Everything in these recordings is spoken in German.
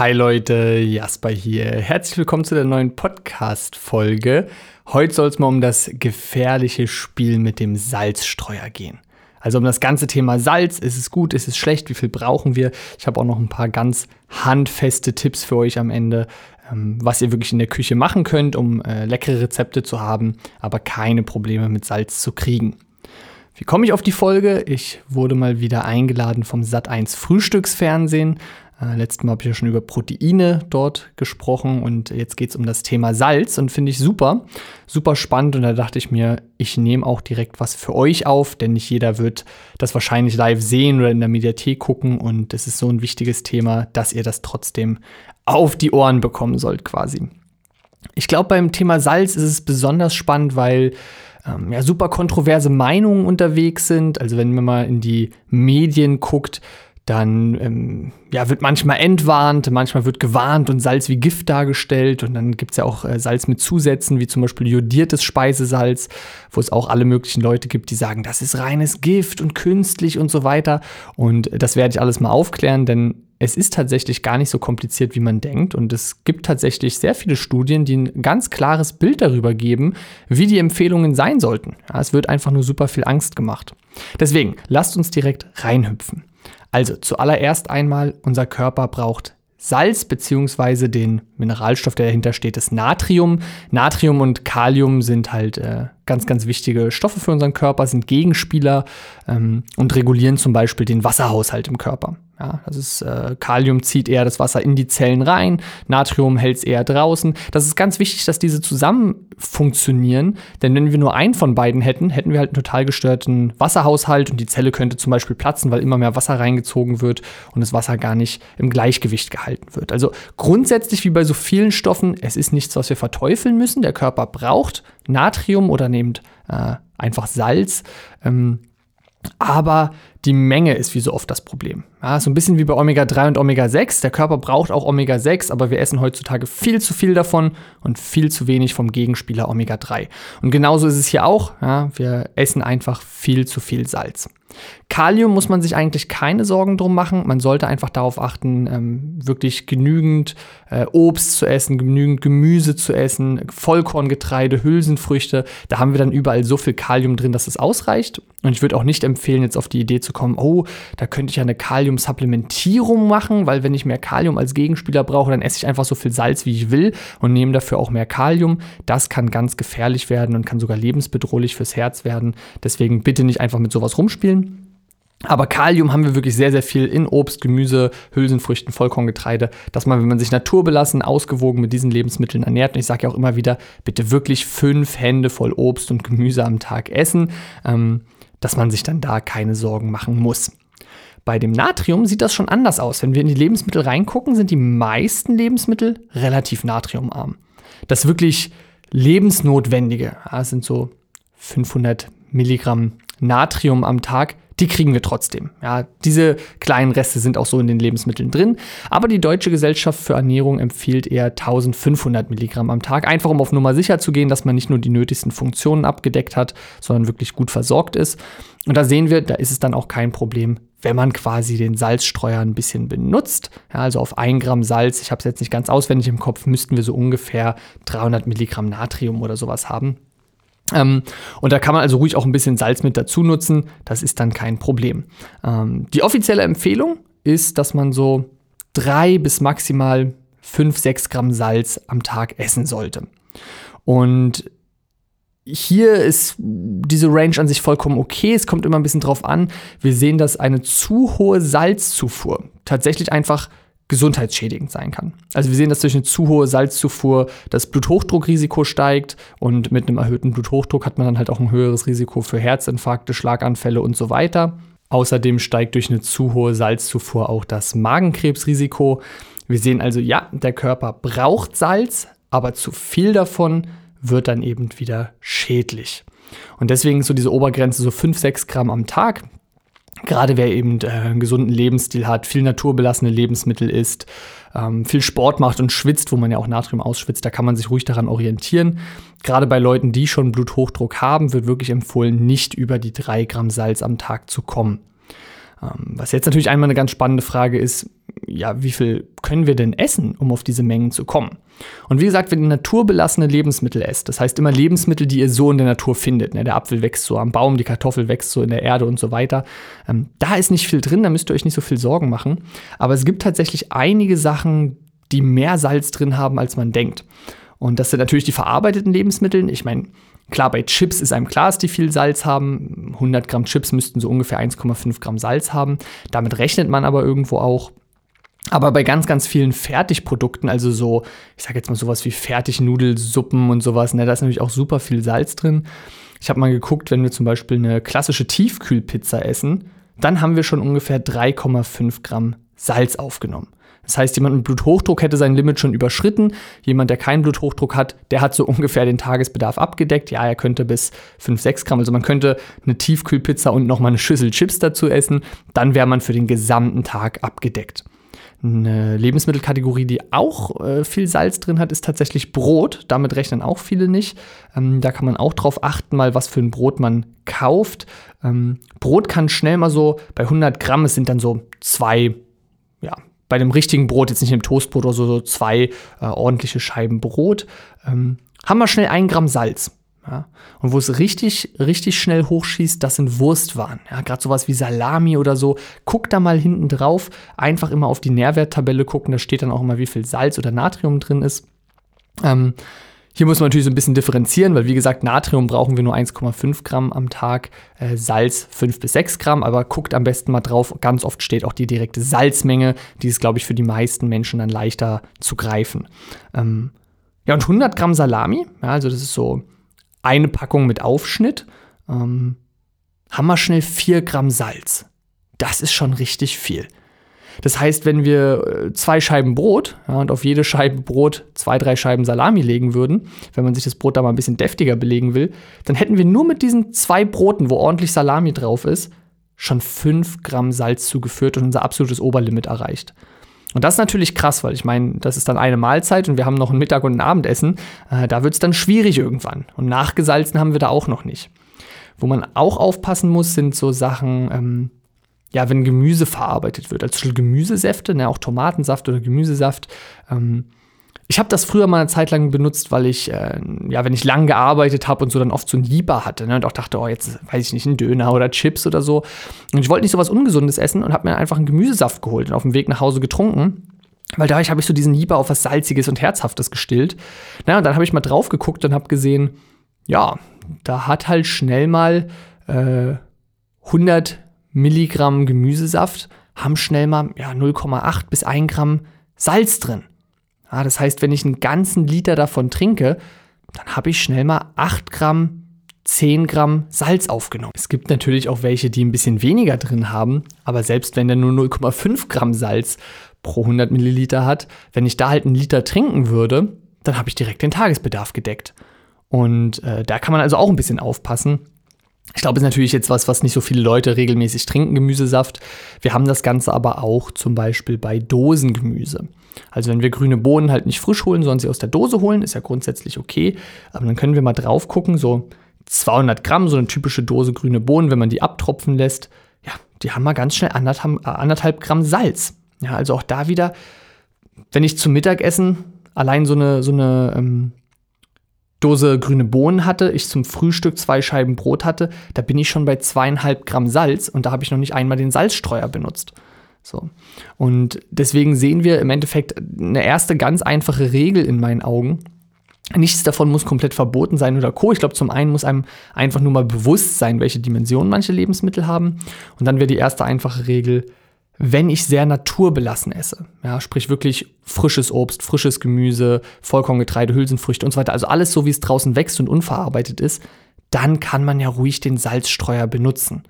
Hi Leute, Jasper hier. Herzlich willkommen zu der neuen Podcast-Folge. Heute soll es mal um das gefährliche Spiel mit dem Salzstreuer gehen. Also um das ganze Thema Salz. Ist es gut, ist es schlecht, wie viel brauchen wir? Ich habe auch noch ein paar ganz handfeste Tipps für euch am Ende, ähm, was ihr wirklich in der Küche machen könnt, um äh, leckere Rezepte zu haben, aber keine Probleme mit Salz zu kriegen. Wie komme ich auf die Folge? Ich wurde mal wieder eingeladen vom Sat1 Frühstücksfernsehen. Äh, letztes Mal habe ich ja schon über Proteine dort gesprochen und jetzt geht es um das Thema Salz und finde ich super, super spannend und da dachte ich mir, ich nehme auch direkt was für euch auf, denn nicht jeder wird das wahrscheinlich live sehen oder in der Mediathek gucken und es ist so ein wichtiges Thema, dass ihr das trotzdem auf die Ohren bekommen sollt quasi. Ich glaube, beim Thema Salz ist es besonders spannend, weil ähm, ja, super kontroverse Meinungen unterwegs sind. Also wenn man mal in die Medien guckt, dann ähm, ja, wird manchmal entwarnt, manchmal wird gewarnt und Salz wie Gift dargestellt. Und dann gibt es ja auch äh, Salz mit Zusätzen, wie zum Beispiel jodiertes Speisesalz, wo es auch alle möglichen Leute gibt, die sagen, das ist reines Gift und künstlich und so weiter. Und das werde ich alles mal aufklären, denn es ist tatsächlich gar nicht so kompliziert, wie man denkt. Und es gibt tatsächlich sehr viele Studien, die ein ganz klares Bild darüber geben, wie die Empfehlungen sein sollten. Ja, es wird einfach nur super viel Angst gemacht. Deswegen, lasst uns direkt reinhüpfen. Also zuallererst einmal, unser Körper braucht Salz beziehungsweise den Mineralstoff, der dahinter steht, ist Natrium. Natrium und Kalium sind halt äh, ganz, ganz wichtige Stoffe für unseren Körper, sind Gegenspieler ähm, und regulieren zum Beispiel den Wasserhaushalt im Körper. Ja, das ist äh, Kalium zieht eher das Wasser in die Zellen rein, Natrium hält es eher draußen. Das ist ganz wichtig, dass diese zusammen funktionieren, denn wenn wir nur einen von beiden hätten, hätten wir halt einen total gestörten Wasserhaushalt und die Zelle könnte zum Beispiel platzen, weil immer mehr Wasser reingezogen wird und das Wasser gar nicht im Gleichgewicht gehalten wird. Also grundsätzlich wie bei so vielen Stoffen, es ist nichts, was wir verteufeln müssen. Der Körper braucht Natrium oder nehmt äh, einfach Salz. Ähm, aber die Menge ist wie so oft das Problem. Ja, so ein bisschen wie bei Omega-3 und Omega-6. Der Körper braucht auch Omega-6, aber wir essen heutzutage viel zu viel davon und viel zu wenig vom Gegenspieler Omega-3. Und genauso ist es hier auch. Ja, wir essen einfach viel zu viel Salz. Kalium muss man sich eigentlich keine Sorgen drum machen. Man sollte einfach darauf achten, ähm, wirklich genügend äh, Obst zu essen, genügend Gemüse zu essen, Vollkorngetreide, Hülsenfrüchte. Da haben wir dann überall so viel Kalium drin, dass es ausreicht. Und ich würde auch nicht empfehlen, jetzt auf die Idee zu kommen, oh, da könnte ich ja eine Kaliumsupplementierung machen, weil wenn ich mehr Kalium als Gegenspieler brauche, dann esse ich einfach so viel Salz, wie ich will und nehme dafür auch mehr Kalium. Das kann ganz gefährlich werden und kann sogar lebensbedrohlich fürs Herz werden. Deswegen bitte nicht einfach mit sowas rumspielen. Aber Kalium haben wir wirklich sehr, sehr viel in Obst, Gemüse, Hülsenfrüchten, Vollkorngetreide, dass man, wenn man sich naturbelassen, ausgewogen mit diesen Lebensmitteln ernährt, und ich sage ja auch immer wieder, bitte wirklich fünf Hände voll Obst und Gemüse am Tag essen, ähm, dass man sich dann da keine Sorgen machen muss. Bei dem Natrium sieht das schon anders aus. Wenn wir in die Lebensmittel reingucken, sind die meisten Lebensmittel relativ natriumarm. Das wirklich lebensnotwendige, das sind so 500 Milligramm Natrium am Tag, die kriegen wir trotzdem. Ja, diese kleinen Reste sind auch so in den Lebensmitteln drin. Aber die Deutsche Gesellschaft für Ernährung empfiehlt eher 1500 Milligramm am Tag, einfach um auf Nummer sicher zu gehen, dass man nicht nur die nötigsten Funktionen abgedeckt hat, sondern wirklich gut versorgt ist. Und da sehen wir, da ist es dann auch kein Problem, wenn man quasi den Salzstreuer ein bisschen benutzt. Ja, also auf 1 Gramm Salz, ich habe es jetzt nicht ganz auswendig im Kopf, müssten wir so ungefähr 300 Milligramm Natrium oder sowas haben. Ähm, und da kann man also ruhig auch ein bisschen Salz mit dazu nutzen. Das ist dann kein Problem. Ähm, die offizielle Empfehlung ist, dass man so drei bis maximal fünf, sechs Gramm Salz am Tag essen sollte. Und hier ist diese Range an sich vollkommen okay. Es kommt immer ein bisschen drauf an. Wir sehen, dass eine zu hohe Salzzufuhr tatsächlich einfach gesundheitsschädigend sein kann. Also wir sehen, dass durch eine zu hohe Salzzufuhr das Bluthochdruckrisiko steigt und mit einem erhöhten Bluthochdruck hat man dann halt auch ein höheres Risiko für Herzinfarkte, Schlaganfälle und so weiter. Außerdem steigt durch eine zu hohe Salzzufuhr auch das Magenkrebsrisiko. Wir sehen also, ja, der Körper braucht Salz, aber zu viel davon wird dann eben wieder schädlich. Und deswegen so diese Obergrenze so 5, 6 Gramm am Tag, Gerade wer eben äh, einen gesunden Lebensstil hat, viel naturbelassene Lebensmittel isst, ähm, viel Sport macht und schwitzt, wo man ja auch Natrium ausschwitzt, da kann man sich ruhig daran orientieren. Gerade bei Leuten, die schon Bluthochdruck haben, wird wirklich empfohlen, nicht über die drei Gramm Salz am Tag zu kommen. Ähm, was jetzt natürlich einmal eine ganz spannende Frage ist, ja, wie viel können wir denn essen, um auf diese Mengen zu kommen? Und wie gesagt, wenn ihr naturbelassene Lebensmittel esst, das heißt immer Lebensmittel, die ihr so in der Natur findet, ne? der Apfel wächst so am Baum, die Kartoffel wächst so in der Erde und so weiter, ähm, da ist nicht viel drin, da müsst ihr euch nicht so viel Sorgen machen. Aber es gibt tatsächlich einige Sachen, die mehr Salz drin haben, als man denkt. Und das sind natürlich die verarbeiteten Lebensmittel. Ich meine, Klar, bei Chips ist einem klar, dass die viel Salz haben. 100 Gramm Chips müssten so ungefähr 1,5 Gramm Salz haben. Damit rechnet man aber irgendwo auch. Aber bei ganz, ganz vielen Fertigprodukten, also so, ich sage jetzt mal sowas wie Fertignudelsuppen und sowas, ne, da ist natürlich auch super viel Salz drin. Ich habe mal geguckt, wenn wir zum Beispiel eine klassische Tiefkühlpizza essen, dann haben wir schon ungefähr 3,5 Gramm Salz aufgenommen. Das heißt, jemand mit Bluthochdruck hätte sein Limit schon überschritten. Jemand, der keinen Bluthochdruck hat, der hat so ungefähr den Tagesbedarf abgedeckt. Ja, er könnte bis 5, 6 Gramm, also man könnte eine Tiefkühlpizza und nochmal eine Schüssel Chips dazu essen. Dann wäre man für den gesamten Tag abgedeckt. Eine Lebensmittelkategorie, die auch äh, viel Salz drin hat, ist tatsächlich Brot. Damit rechnen auch viele nicht. Ähm, da kann man auch drauf achten, mal was für ein Brot man kauft. Ähm, Brot kann schnell mal so bei 100 Gramm, es sind dann so zwei, ja, bei dem richtigen Brot, jetzt nicht im Toastbrot oder so, so zwei äh, ordentliche Scheiben Brot, ähm, haben wir schnell ein Gramm Salz. Ja? Und wo es richtig, richtig schnell hochschießt, das sind Wurstwaren. Ja? Gerade sowas wie Salami oder so. Guckt da mal hinten drauf. Einfach immer auf die Nährwerttabelle gucken. Da steht dann auch immer, wie viel Salz oder Natrium drin ist. Ähm, hier muss man natürlich so ein bisschen differenzieren, weil wie gesagt, Natrium brauchen wir nur 1,5 Gramm am Tag, äh, Salz 5 bis 6 Gramm, aber guckt am besten mal drauf. Ganz oft steht auch die direkte Salzmenge, die ist, glaube ich, für die meisten Menschen dann leichter zu greifen. Ähm, ja, und 100 Gramm Salami, ja, also das ist so eine Packung mit Aufschnitt, ähm, haben wir schnell 4 Gramm Salz. Das ist schon richtig viel. Das heißt, wenn wir äh, zwei Scheiben Brot ja, und auf jede Scheibe Brot zwei, drei Scheiben Salami legen würden, wenn man sich das Brot da mal ein bisschen deftiger belegen will, dann hätten wir nur mit diesen zwei Broten, wo ordentlich Salami drauf ist, schon fünf Gramm Salz zugeführt und unser absolutes Oberlimit erreicht. Und das ist natürlich krass, weil ich meine, das ist dann eine Mahlzeit und wir haben noch ein Mittag und ein Abendessen. Äh, da wird es dann schwierig irgendwann. Und nachgesalzen haben wir da auch noch nicht. Wo man auch aufpassen muss, sind so Sachen, ähm, ja, wenn Gemüse verarbeitet wird, als Gemüsesäfte, ne, auch Tomatensaft oder Gemüsesaft. Ähm, ich habe das früher mal eine Zeit lang benutzt, weil ich, äh, ja, wenn ich lang gearbeitet habe und so dann oft so ein Lieber hatte ne, und auch dachte, oh, jetzt weiß ich nicht, ein Döner oder Chips oder so. Und ich wollte nicht so was Ungesundes essen und habe mir einfach einen Gemüsesaft geholt und auf dem Weg nach Hause getrunken. Weil da habe ich so diesen Lieber auf was Salziges und Herzhaftes gestillt. Na, und dann habe ich mal drauf geguckt und habe gesehen, ja, da hat halt schnell mal äh, 100 Milligramm Gemüsesaft haben schnell mal ja, 0,8 bis 1 Gramm Salz drin. Ja, das heißt, wenn ich einen ganzen Liter davon trinke, dann habe ich schnell mal 8 Gramm, 10 Gramm Salz aufgenommen. Es gibt natürlich auch welche, die ein bisschen weniger drin haben, aber selbst wenn der nur 0,5 Gramm Salz pro 100 Milliliter hat, wenn ich da halt einen Liter trinken würde, dann habe ich direkt den Tagesbedarf gedeckt. Und äh, da kann man also auch ein bisschen aufpassen, ich glaube, ist natürlich jetzt was, was nicht so viele Leute regelmäßig trinken, Gemüsesaft. Wir haben das Ganze aber auch zum Beispiel bei Dosengemüse. Also wenn wir grüne Bohnen halt nicht frisch holen, sondern sie aus der Dose holen, ist ja grundsätzlich okay. Aber dann können wir mal drauf gucken, so 200 Gramm, so eine typische Dose grüne Bohnen, wenn man die abtropfen lässt, ja, die haben mal ganz schnell anderthalb, äh, anderthalb Gramm Salz. Ja, also auch da wieder, wenn ich zum Mittagessen allein so eine, so eine ähm, Dose grüne Bohnen hatte, ich zum Frühstück zwei Scheiben Brot hatte, da bin ich schon bei zweieinhalb Gramm Salz und da habe ich noch nicht einmal den Salzstreuer benutzt. So. Und deswegen sehen wir im Endeffekt eine erste ganz einfache Regel in meinen Augen. Nichts davon muss komplett verboten sein oder co. Ich glaube, zum einen muss einem einfach nur mal bewusst sein, welche Dimensionen manche Lebensmittel haben. Und dann wäre die erste einfache Regel, wenn ich sehr naturbelassen esse. Ja, sprich wirklich frisches Obst, frisches Gemüse, Vollkorngetreide, Hülsenfrüchte und so weiter. Also alles so, wie es draußen wächst und unverarbeitet ist, dann kann man ja ruhig den Salzstreuer benutzen.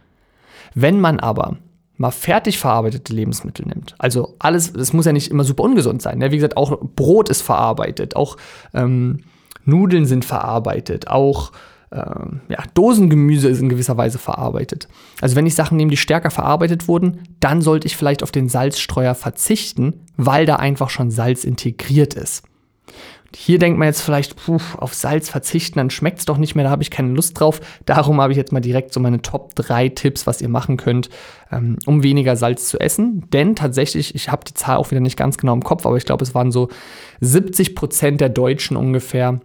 Wenn man aber mal fertig verarbeitete Lebensmittel nimmt, also alles, es muss ja nicht immer super ungesund sein. Ne? Wie gesagt, auch Brot ist verarbeitet, auch ähm, Nudeln sind verarbeitet, auch ähm, ja, Dosengemüse ist in gewisser Weise verarbeitet. Also wenn ich Sachen nehme, die stärker verarbeitet wurden, dann sollte ich vielleicht auf den Salzstreuer verzichten, weil da einfach schon Salz integriert ist. hier denkt man jetzt vielleicht, puh, auf Salz verzichten, dann schmeckt es doch nicht mehr, da habe ich keine Lust drauf. Darum habe ich jetzt mal direkt so meine Top 3 Tipps, was ihr machen könnt, ähm, um weniger Salz zu essen. Denn tatsächlich, ich habe die Zahl auch wieder nicht ganz genau im Kopf, aber ich glaube, es waren so 70 Prozent der Deutschen ungefähr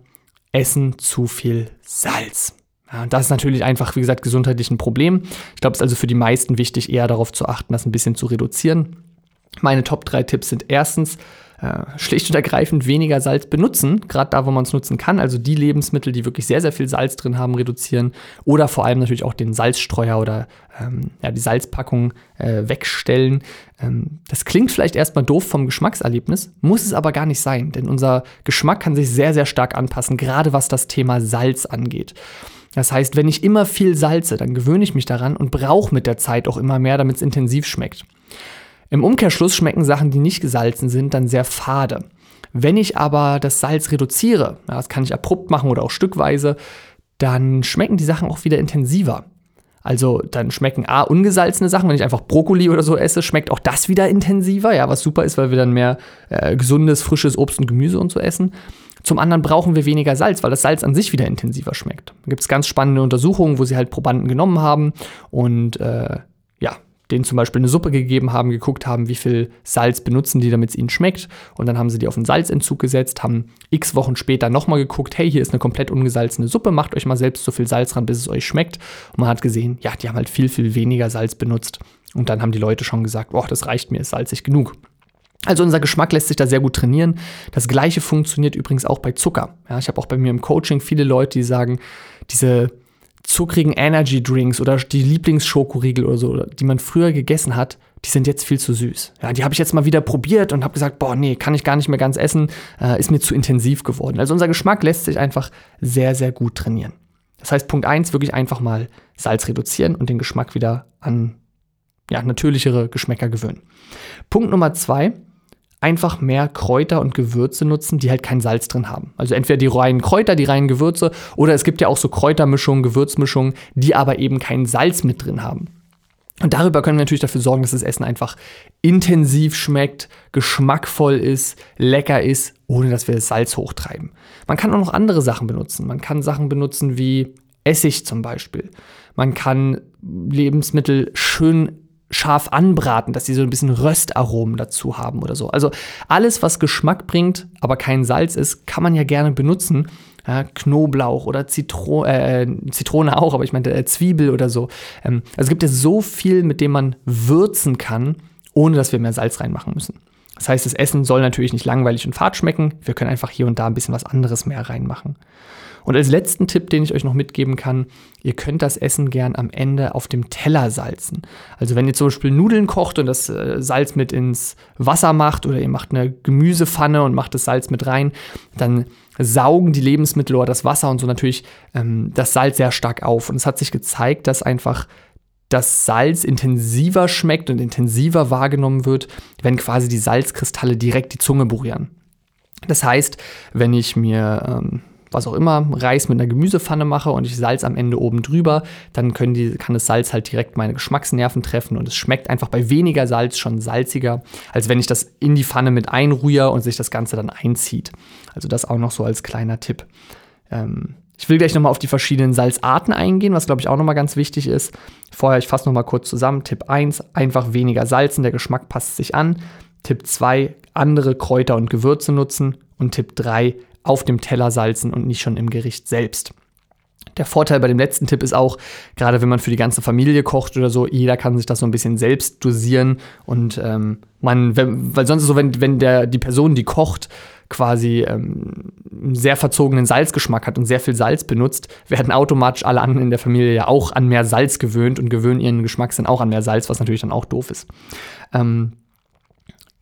essen zu viel Salz. Ja, und das ist natürlich einfach, wie gesagt, gesundheitlich ein Problem. Ich glaube, es ist also für die meisten wichtig, eher darauf zu achten, das ein bisschen zu reduzieren. Meine Top 3 Tipps sind erstens, äh, schlicht und ergreifend weniger Salz benutzen, gerade da, wo man es nutzen kann. Also die Lebensmittel, die wirklich sehr, sehr viel Salz drin haben, reduzieren. Oder vor allem natürlich auch den Salzstreuer oder ähm, ja, die Salzpackung äh, wegstellen. Ähm, das klingt vielleicht erstmal doof vom Geschmackserlebnis, muss es aber gar nicht sein, denn unser Geschmack kann sich sehr, sehr stark anpassen, gerade was das Thema Salz angeht. Das heißt, wenn ich immer viel salze, dann gewöhne ich mich daran und brauche mit der Zeit auch immer mehr, damit es intensiv schmeckt. Im Umkehrschluss schmecken Sachen, die nicht gesalzen sind, dann sehr fade. Wenn ich aber das Salz reduziere, das kann ich abrupt machen oder auch stückweise, dann schmecken die Sachen auch wieder intensiver. Also dann schmecken A, ungesalzene Sachen, wenn ich einfach Brokkoli oder so esse, schmeckt auch das wieder intensiver, ja, was super ist, weil wir dann mehr äh, gesundes, frisches Obst und Gemüse und so essen. Zum anderen brauchen wir weniger Salz, weil das Salz an sich wieder intensiver schmeckt. Da gibt es ganz spannende Untersuchungen, wo sie halt Probanden genommen haben und äh, denen zum Beispiel eine Suppe gegeben haben, geguckt haben, wie viel Salz benutzen die, damit es ihnen schmeckt. Und dann haben sie die auf einen Salzentzug gesetzt, haben x Wochen später nochmal geguckt, hey, hier ist eine komplett ungesalzene Suppe, macht euch mal selbst so viel Salz ran, bis es euch schmeckt. Und man hat gesehen, ja, die haben halt viel, viel weniger Salz benutzt. Und dann haben die Leute schon gesagt, boah, das reicht mir, ist salzig genug. Also unser Geschmack lässt sich da sehr gut trainieren. Das gleiche funktioniert übrigens auch bei Zucker. Ja, ich habe auch bei mir im Coaching viele Leute, die sagen, diese zuckrigen Energy Drinks oder die Lieblingsschokoriegel oder so, die man früher gegessen hat, die sind jetzt viel zu süß. Ja, die habe ich jetzt mal wieder probiert und habe gesagt, boah, nee, kann ich gar nicht mehr ganz essen, äh, ist mir zu intensiv geworden. Also unser Geschmack lässt sich einfach sehr, sehr gut trainieren. Das heißt, Punkt 1, wirklich einfach mal Salz reduzieren und den Geschmack wieder an ja, natürlichere Geschmäcker gewöhnen. Punkt Nummer 2, einfach mehr Kräuter und Gewürze nutzen, die halt kein Salz drin haben. Also entweder die reinen Kräuter, die reinen Gewürze oder es gibt ja auch so Kräutermischungen, Gewürzmischungen, die aber eben kein Salz mit drin haben. Und darüber können wir natürlich dafür sorgen, dass das Essen einfach intensiv schmeckt, geschmackvoll ist, lecker ist, ohne dass wir das Salz hochtreiben. Man kann auch noch andere Sachen benutzen. Man kann Sachen benutzen wie Essig zum Beispiel. Man kann Lebensmittel schön scharf anbraten, dass sie so ein bisschen Röstaromen dazu haben oder so. Also alles, was Geschmack bringt, aber kein Salz ist, kann man ja gerne benutzen. Ja, Knoblauch oder Zitro äh, Zitrone auch, aber ich meinte äh, Zwiebel oder so. Ähm, also es gibt ja so viel, mit dem man würzen kann, ohne dass wir mehr Salz reinmachen müssen. Das heißt, das Essen soll natürlich nicht langweilig und fad schmecken. Wir können einfach hier und da ein bisschen was anderes mehr reinmachen. Und als letzten Tipp, den ich euch noch mitgeben kann, ihr könnt das Essen gern am Ende auf dem Teller salzen. Also wenn ihr zum Beispiel Nudeln kocht und das äh, Salz mit ins Wasser macht oder ihr macht eine Gemüsepfanne und macht das Salz mit rein, dann saugen die Lebensmittel oder das Wasser und so natürlich ähm, das Salz sehr stark auf. Und es hat sich gezeigt, dass einfach das Salz intensiver schmeckt und intensiver wahrgenommen wird, wenn quasi die Salzkristalle direkt die Zunge berühren. Das heißt, wenn ich mir ähm, was auch immer, Reis mit einer Gemüsepfanne mache und ich Salz am Ende oben drüber, dann die, kann das Salz halt direkt meine Geschmacksnerven treffen und es schmeckt einfach bei weniger Salz schon salziger, als wenn ich das in die Pfanne mit einrühre und sich das Ganze dann einzieht. Also das auch noch so als kleiner Tipp. Ähm, ich will gleich nochmal auf die verschiedenen Salzarten eingehen, was glaube ich auch nochmal ganz wichtig ist. Vorher, ich fasse nochmal kurz zusammen. Tipp 1, einfach weniger salzen, der Geschmack passt sich an. Tipp 2, andere Kräuter und Gewürze nutzen. Und Tipp 3, auf dem Teller salzen und nicht schon im Gericht selbst. Der Vorteil bei dem letzten Tipp ist auch, gerade wenn man für die ganze Familie kocht oder so, jeder kann sich das so ein bisschen selbst dosieren und ähm, man, wenn, weil sonst ist so, wenn, wenn der, die Person, die kocht, quasi ähm, einen sehr verzogenen Salzgeschmack hat und sehr viel Salz benutzt, werden automatisch alle anderen in der Familie ja auch an mehr Salz gewöhnt und gewöhnen ihren Geschmackssinn auch an mehr Salz, was natürlich dann auch doof ist. Ähm,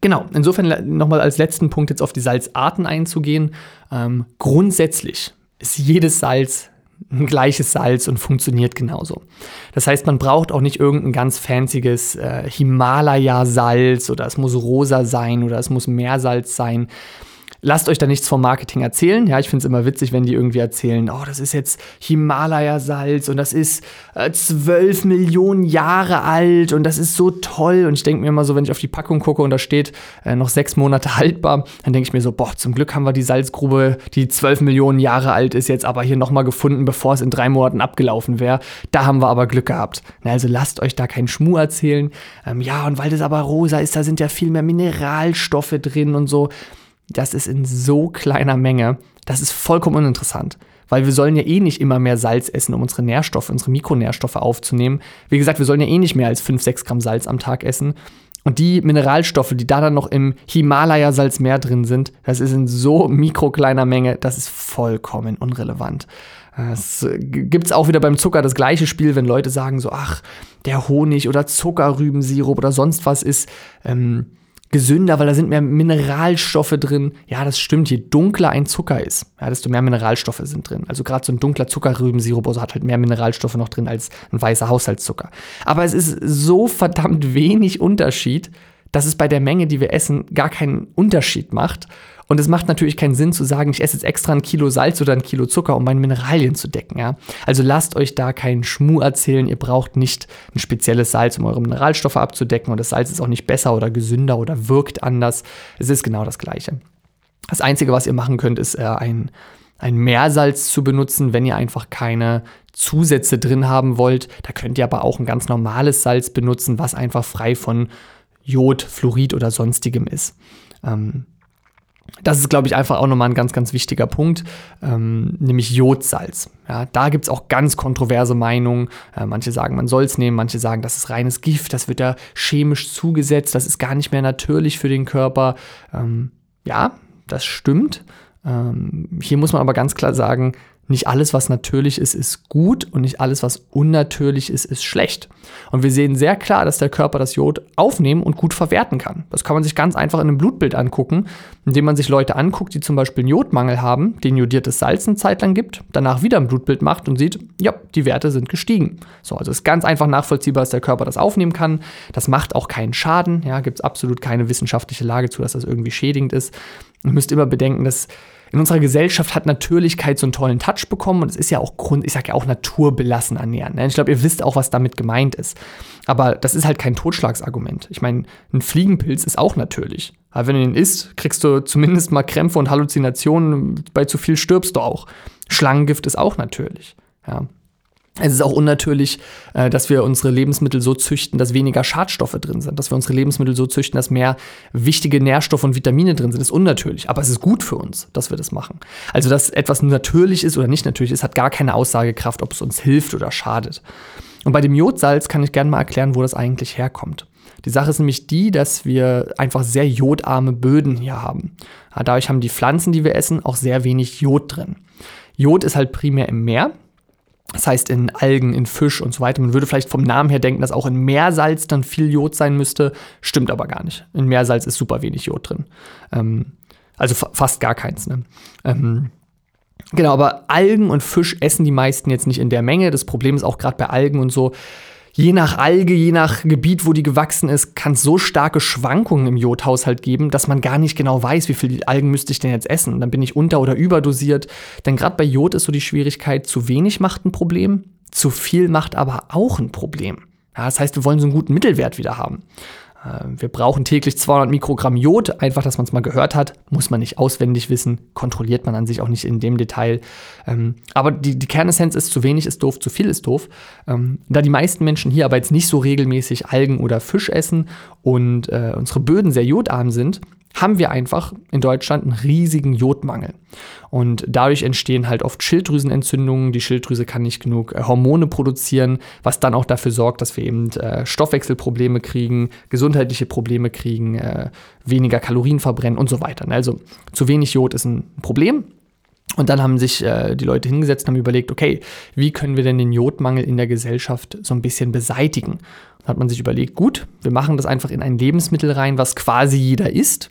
Genau, insofern nochmal als letzten Punkt jetzt auf die Salzarten einzugehen. Ähm, grundsätzlich ist jedes Salz ein gleiches Salz und funktioniert genauso. Das heißt, man braucht auch nicht irgendein ganz fancyes äh, Himalaya-Salz oder es muss rosa sein oder es muss Meersalz sein. Lasst euch da nichts vom Marketing erzählen. Ja, ich finde es immer witzig, wenn die irgendwie erzählen, oh, das ist jetzt Himalaya-Salz und das ist äh, zwölf äh, Millionen Jahre alt und das ist so toll. Und ich denke mir immer so, wenn ich auf die Packung gucke und da steht äh, noch sechs Monate haltbar, dann denke ich mir so, boah, zum Glück haben wir die Salzgrube, die zwölf Millionen Jahre alt ist, jetzt aber hier nochmal gefunden, bevor es in drei Monaten abgelaufen wäre. Da haben wir aber Glück gehabt. Na, also lasst euch da keinen Schmuh erzählen. Ähm, ja, und weil das aber rosa ist, da sind ja viel mehr Mineralstoffe drin und so das ist in so kleiner Menge, das ist vollkommen uninteressant. Weil wir sollen ja eh nicht immer mehr Salz essen, um unsere Nährstoffe, unsere Mikronährstoffe aufzunehmen. Wie gesagt, wir sollen ja eh nicht mehr als 5, 6 Gramm Salz am Tag essen. Und die Mineralstoffe, die da dann noch im Himalaya-Salzmeer drin sind, das ist in so mikrokleiner Menge, das ist vollkommen unrelevant. Es gibt es auch wieder beim Zucker das gleiche Spiel, wenn Leute sagen so, ach, der Honig oder Zuckerrübensirup oder sonst was ist ähm, gesünder, weil da sind mehr Mineralstoffe drin. Ja, das stimmt. Je dunkler ein Zucker ist, ja, desto mehr Mineralstoffe sind drin. Also gerade so ein dunkler Zuckerrübensirup also hat halt mehr Mineralstoffe noch drin als ein weißer Haushaltszucker. Aber es ist so verdammt wenig Unterschied, dass es bei der Menge, die wir essen, gar keinen Unterschied macht. Und es macht natürlich keinen Sinn zu sagen, ich esse jetzt extra ein Kilo Salz oder ein Kilo Zucker, um meine Mineralien zu decken. Ja? Also lasst euch da keinen Schmuh erzählen. Ihr braucht nicht ein spezielles Salz, um eure Mineralstoffe abzudecken. Und das Salz ist auch nicht besser oder gesünder oder wirkt anders. Es ist genau das Gleiche. Das Einzige, was ihr machen könnt, ist äh, ein, ein Meersalz zu benutzen, wenn ihr einfach keine Zusätze drin haben wollt. Da könnt ihr aber auch ein ganz normales Salz benutzen, was einfach frei von Jod, Fluorid oder sonstigem ist. Ähm, das ist, glaube ich, einfach auch nochmal ein ganz, ganz wichtiger Punkt, ähm, nämlich Jodsalz. Ja, da gibt es auch ganz kontroverse Meinungen. Äh, manche sagen, man soll es nehmen, manche sagen, das ist reines Gift, das wird da chemisch zugesetzt, das ist gar nicht mehr natürlich für den Körper. Ähm, ja, das stimmt. Ähm, hier muss man aber ganz klar sagen, nicht alles, was natürlich ist, ist gut und nicht alles, was unnatürlich ist, ist schlecht. Und wir sehen sehr klar, dass der Körper das Jod aufnehmen und gut verwerten kann. Das kann man sich ganz einfach in einem Blutbild angucken, indem man sich Leute anguckt, die zum Beispiel einen Jodmangel haben, den jodiertes Salz eine Zeit lang gibt, danach wieder ein Blutbild macht und sieht, ja, die Werte sind gestiegen. So, also ist ganz einfach nachvollziehbar, dass der Körper das aufnehmen kann. Das macht auch keinen Schaden. Ja, gibt es absolut keine wissenschaftliche Lage zu, dass das irgendwie schädigend ist. Ihr müsst immer bedenken, dass in unserer Gesellschaft hat Natürlichkeit so einen tollen Touch bekommen und es ist ja auch Grund, ich sage ja auch naturbelassen ernähren. Ne? Ich glaube, ihr wisst auch, was damit gemeint ist. Aber das ist halt kein Totschlagsargument. Ich meine, ein Fliegenpilz ist auch natürlich. Aber wenn du ihn isst, kriegst du zumindest mal Krämpfe und Halluzinationen. Bei zu viel stirbst du auch. Schlangengift ist auch natürlich. Ja. Es ist auch unnatürlich, äh, dass wir unsere Lebensmittel so züchten, dass weniger Schadstoffe drin sind, dass wir unsere Lebensmittel so züchten, dass mehr wichtige Nährstoffe und Vitamine drin sind. Das ist unnatürlich, aber es ist gut für uns, dass wir das machen. Also, dass etwas natürlich ist oder nicht natürlich ist, hat gar keine Aussagekraft, ob es uns hilft oder schadet. Und bei dem Jodsalz kann ich gerne mal erklären, wo das eigentlich herkommt. Die Sache ist nämlich die, dass wir einfach sehr jodarme Böden hier haben. Dadurch haben die Pflanzen, die wir essen, auch sehr wenig Jod drin. Jod ist halt primär im Meer, das heißt in Algen, in Fisch und so weiter. Man würde vielleicht vom Namen her denken, dass auch in Meersalz dann viel Jod sein müsste. Stimmt aber gar nicht. In Meersalz ist super wenig Jod drin. Ähm, also fa fast gar keins. Ne? Ähm, genau, aber Algen und Fisch essen die meisten jetzt nicht in der Menge. Das Problem ist auch gerade bei Algen und so, je nach Alge, je nach Gebiet, wo die gewachsen ist, kann es so starke Schwankungen im Jodhaushalt geben, dass man gar nicht genau weiß, wie viele Algen müsste ich denn jetzt essen. Dann bin ich unter- oder überdosiert. Denn gerade bei Jod ist so die Schwierigkeit, zu wenig macht ein Problem, zu viel macht aber auch ein Problem. Ja, das heißt, wir wollen so einen guten Mittelwert wieder haben. Äh, wir brauchen täglich 200 Mikrogramm Jod, einfach, dass man es mal gehört hat, muss man nicht auswendig wissen, kontrolliert man an sich auch nicht in dem Detail. Ähm, aber die, die Kernessenz ist, zu wenig ist doof, zu viel ist doof. Ähm, da die meisten Menschen hier aber jetzt nicht so regelmäßig Algen oder Fisch essen und äh, unsere Böden sehr jodarm sind, haben wir einfach in Deutschland einen riesigen Jodmangel. Und dadurch entstehen halt oft Schilddrüsenentzündungen. Die Schilddrüse kann nicht genug äh, Hormone produzieren, was dann auch dafür sorgt, dass wir eben äh, Stoffwechselprobleme kriegen, gesundheitliche Probleme kriegen, äh, weniger Kalorien verbrennen und so weiter. Also zu wenig Jod ist ein Problem. Und dann haben sich äh, die Leute hingesetzt und haben überlegt, okay, wie können wir denn den Jodmangel in der Gesellschaft so ein bisschen beseitigen? Dann hat man sich überlegt, gut, wir machen das einfach in ein Lebensmittel rein, was quasi jeder isst.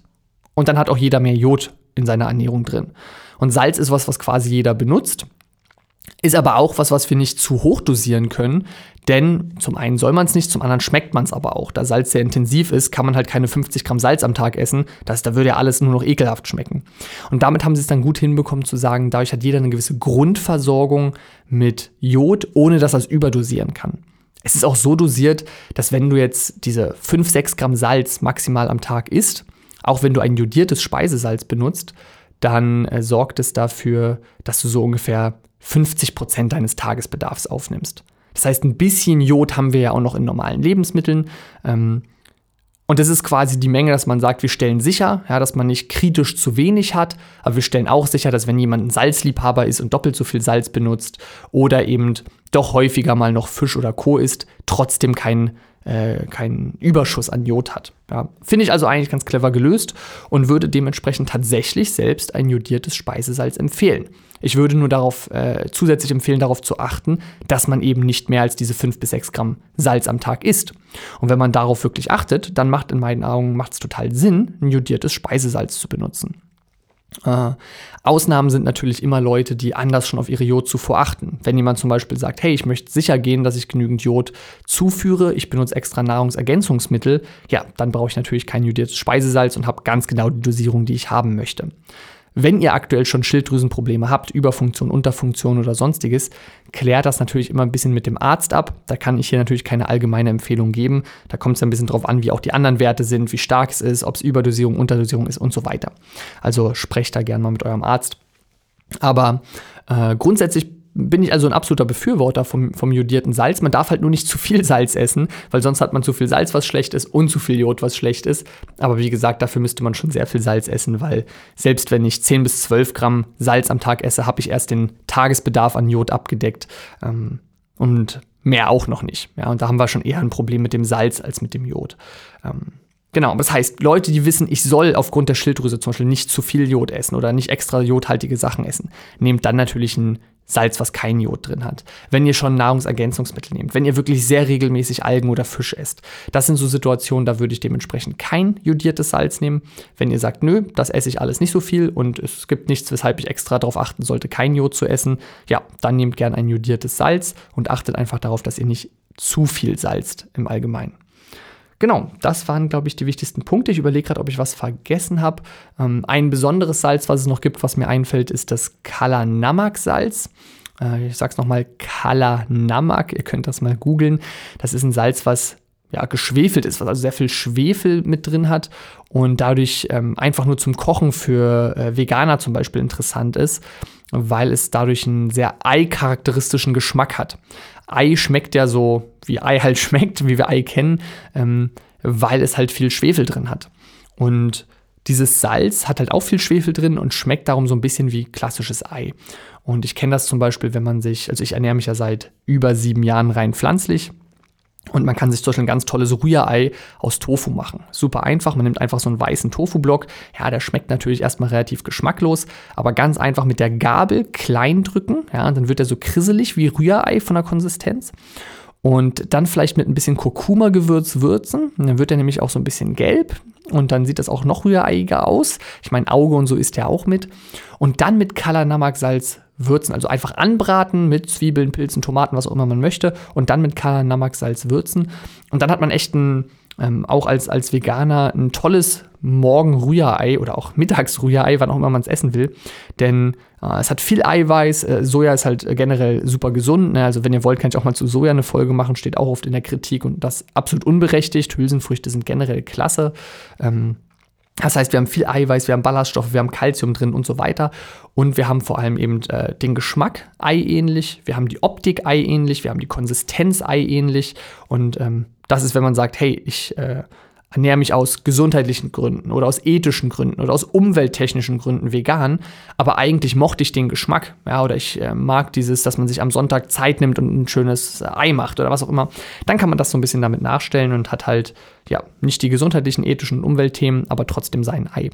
Und dann hat auch jeder mehr Jod in seiner Ernährung drin. Und Salz ist was, was quasi jeder benutzt. Ist aber auch was, was wir nicht zu hoch dosieren können, denn zum einen soll man es nicht, zum anderen schmeckt man es aber auch. Da Salz sehr intensiv ist, kann man halt keine 50 Gramm Salz am Tag essen. Das, da würde ja alles nur noch ekelhaft schmecken. Und damit haben sie es dann gut hinbekommen zu sagen, dadurch hat jeder eine gewisse Grundversorgung mit Jod, ohne dass er es überdosieren kann. Es ist auch so dosiert, dass wenn du jetzt diese 5, 6 Gramm Salz maximal am Tag isst, auch wenn du ein jodiertes Speisesalz benutzt, dann äh, sorgt es dafür, dass du so ungefähr 50 Prozent deines Tagesbedarfs aufnimmst. Das heißt, ein bisschen Jod haben wir ja auch noch in normalen Lebensmitteln. Ähm, und das ist quasi die Menge, dass man sagt, wir stellen sicher, ja, dass man nicht kritisch zu wenig hat, aber wir stellen auch sicher, dass wenn jemand ein Salzliebhaber ist und doppelt so viel Salz benutzt oder eben doch häufiger mal noch Fisch oder Co. isst, trotzdem kein äh, keinen Überschuss an Jod hat. Ja, Finde ich also eigentlich ganz clever gelöst und würde dementsprechend tatsächlich selbst ein jodiertes Speisesalz empfehlen. Ich würde nur darauf äh, zusätzlich empfehlen, darauf zu achten, dass man eben nicht mehr als diese 5 bis 6 Gramm Salz am Tag isst. Und wenn man darauf wirklich achtet, dann macht in meinen Augen macht es total Sinn, ein jodiertes Speisesalz zu benutzen. Äh, Ausnahmen sind natürlich immer Leute, die anders schon auf ihre Jodzufuhr achten. Wenn jemand zum Beispiel sagt, hey, ich möchte sicher gehen, dass ich genügend Jod zuführe, ich benutze extra Nahrungsergänzungsmittel, ja, dann brauche ich natürlich kein jodiertes Speisesalz und habe ganz genau die Dosierung, die ich haben möchte. Wenn ihr aktuell schon Schilddrüsenprobleme habt, Überfunktion, Unterfunktion oder sonstiges, klärt das natürlich immer ein bisschen mit dem Arzt ab. Da kann ich hier natürlich keine allgemeine Empfehlung geben. Da kommt es ein bisschen drauf an, wie auch die anderen Werte sind, wie stark es ist, ob es Überdosierung, Unterdosierung ist und so weiter. Also sprecht da gerne mal mit eurem Arzt. Aber äh, grundsätzlich bin ich also ein absoluter Befürworter vom, vom jodierten Salz. Man darf halt nur nicht zu viel Salz essen, weil sonst hat man zu viel Salz, was schlecht ist, und zu viel Jod, was schlecht ist. Aber wie gesagt, dafür müsste man schon sehr viel Salz essen, weil selbst wenn ich 10 bis 12 Gramm Salz am Tag esse, habe ich erst den Tagesbedarf an Jod abgedeckt. Ähm, und mehr auch noch nicht. Ja, und da haben wir schon eher ein Problem mit dem Salz als mit dem Jod. Ähm, Genau, das heißt, Leute, die wissen, ich soll aufgrund der Schilddrüse zum Beispiel nicht zu viel Jod essen oder nicht extra jodhaltige Sachen essen, nehmt dann natürlich ein Salz, was kein Jod drin hat. Wenn ihr schon Nahrungsergänzungsmittel nehmt, wenn ihr wirklich sehr regelmäßig Algen oder Fisch esst. Das sind so Situationen, da würde ich dementsprechend kein jodiertes Salz nehmen. Wenn ihr sagt, nö, das esse ich alles nicht so viel und es gibt nichts, weshalb ich extra darauf achten sollte, kein Jod zu essen, ja, dann nehmt gern ein jodiertes Salz und achtet einfach darauf, dass ihr nicht zu viel salzt im Allgemeinen. Genau, das waren, glaube ich, die wichtigsten Punkte. Ich überlege gerade, ob ich was vergessen habe. Ähm, ein besonderes Salz, was es noch gibt, was mir einfällt, ist das Kalanamak-Salz. Äh, ich sage es nochmal, Kalanamak. Ihr könnt das mal googeln. Das ist ein Salz, was ja, geschwefelt ist, was also sehr viel Schwefel mit drin hat und dadurch ähm, einfach nur zum Kochen für äh, Veganer zum Beispiel interessant ist, weil es dadurch einen sehr ei-charakteristischen Geschmack hat. Ei schmeckt ja so, wie Ei halt schmeckt, wie wir Ei kennen, ähm, weil es halt viel Schwefel drin hat. Und dieses Salz hat halt auch viel Schwefel drin und schmeckt darum so ein bisschen wie klassisches Ei. Und ich kenne das zum Beispiel, wenn man sich, also ich ernähre mich ja seit über sieben Jahren rein pflanzlich und man kann sich zum Beispiel ein ganz tolles Rührei aus Tofu machen. Super einfach, man nimmt einfach so einen weißen Tofu-Block. Ja, der schmeckt natürlich erstmal relativ geschmacklos, aber ganz einfach mit der Gabel klein drücken. Ja, und dann wird er so krisselig wie Rührei von der Konsistenz. Und dann vielleicht mit ein bisschen Kurkuma-Gewürz würzen. Dann wird er nämlich auch so ein bisschen gelb. Und dann sieht das auch noch rühreiger aus. Ich meine, Auge und so ist der auch mit. Und dann mit Kalanamak-Salz würzen. Also einfach anbraten mit Zwiebeln, Pilzen, Tomaten, was auch immer man möchte. Und dann mit Namak-Salz würzen. Und dann hat man echt ein, ähm, auch als, als Veganer ein tolles Morgen-Rührei oder auch Mittags-Rührei, wann auch immer man es essen will. Denn äh, es hat viel Eiweiß. Äh, Soja ist halt generell super gesund. Ne? Also, wenn ihr wollt, kann ich auch mal zu Soja eine Folge machen. Steht auch oft in der Kritik und das absolut unberechtigt. Hülsenfrüchte sind generell klasse. Ähm, das heißt, wir haben viel Eiweiß, wir haben Ballaststoffe, wir haben Kalzium drin und so weiter. Und wir haben vor allem eben äh, den Geschmack eiähnlich, wir haben die Optik eiähnlich, wir haben die Konsistenz eiähnlich. Und ähm, das ist, wenn man sagt, hey, ich äh, ernähre mich aus gesundheitlichen Gründen oder aus ethischen Gründen oder aus umwelttechnischen Gründen vegan, aber eigentlich mochte ich den Geschmack, ja, oder ich äh, mag dieses, dass man sich am Sonntag Zeit nimmt und ein schönes äh, Ei macht oder was auch immer, dann kann man das so ein bisschen damit nachstellen und hat halt, ja, nicht die gesundheitlichen, ethischen und Umweltthemen, aber trotzdem sein Ei.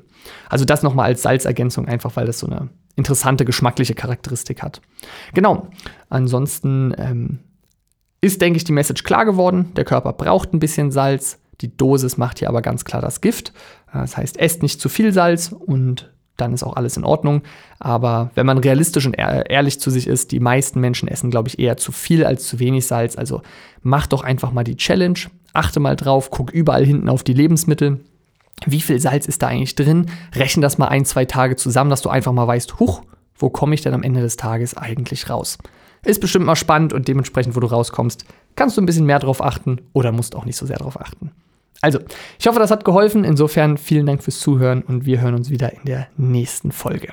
Also das nochmal als Salzergänzung, einfach weil das so eine interessante geschmackliche Charakteristik hat. Genau, ansonsten ähm, ist, denke ich, die Message klar geworden. Der Körper braucht ein bisschen Salz. Die Dosis macht hier aber ganz klar das Gift. Das heißt, esst nicht zu viel Salz und dann ist auch alles in Ordnung. Aber wenn man realistisch und ehrlich zu sich ist, die meisten Menschen essen, glaube ich, eher zu viel als zu wenig Salz. Also mach doch einfach mal die Challenge, achte mal drauf, guck überall hinten auf die Lebensmittel. Wie viel Salz ist da eigentlich drin? Rechne das mal ein, zwei Tage zusammen, dass du einfach mal weißt, huch, wo komme ich denn am Ende des Tages eigentlich raus? Ist bestimmt mal spannend und dementsprechend, wo du rauskommst, kannst du ein bisschen mehr drauf achten oder musst auch nicht so sehr drauf achten. Also, ich hoffe, das hat geholfen. Insofern vielen Dank fürs Zuhören und wir hören uns wieder in der nächsten Folge.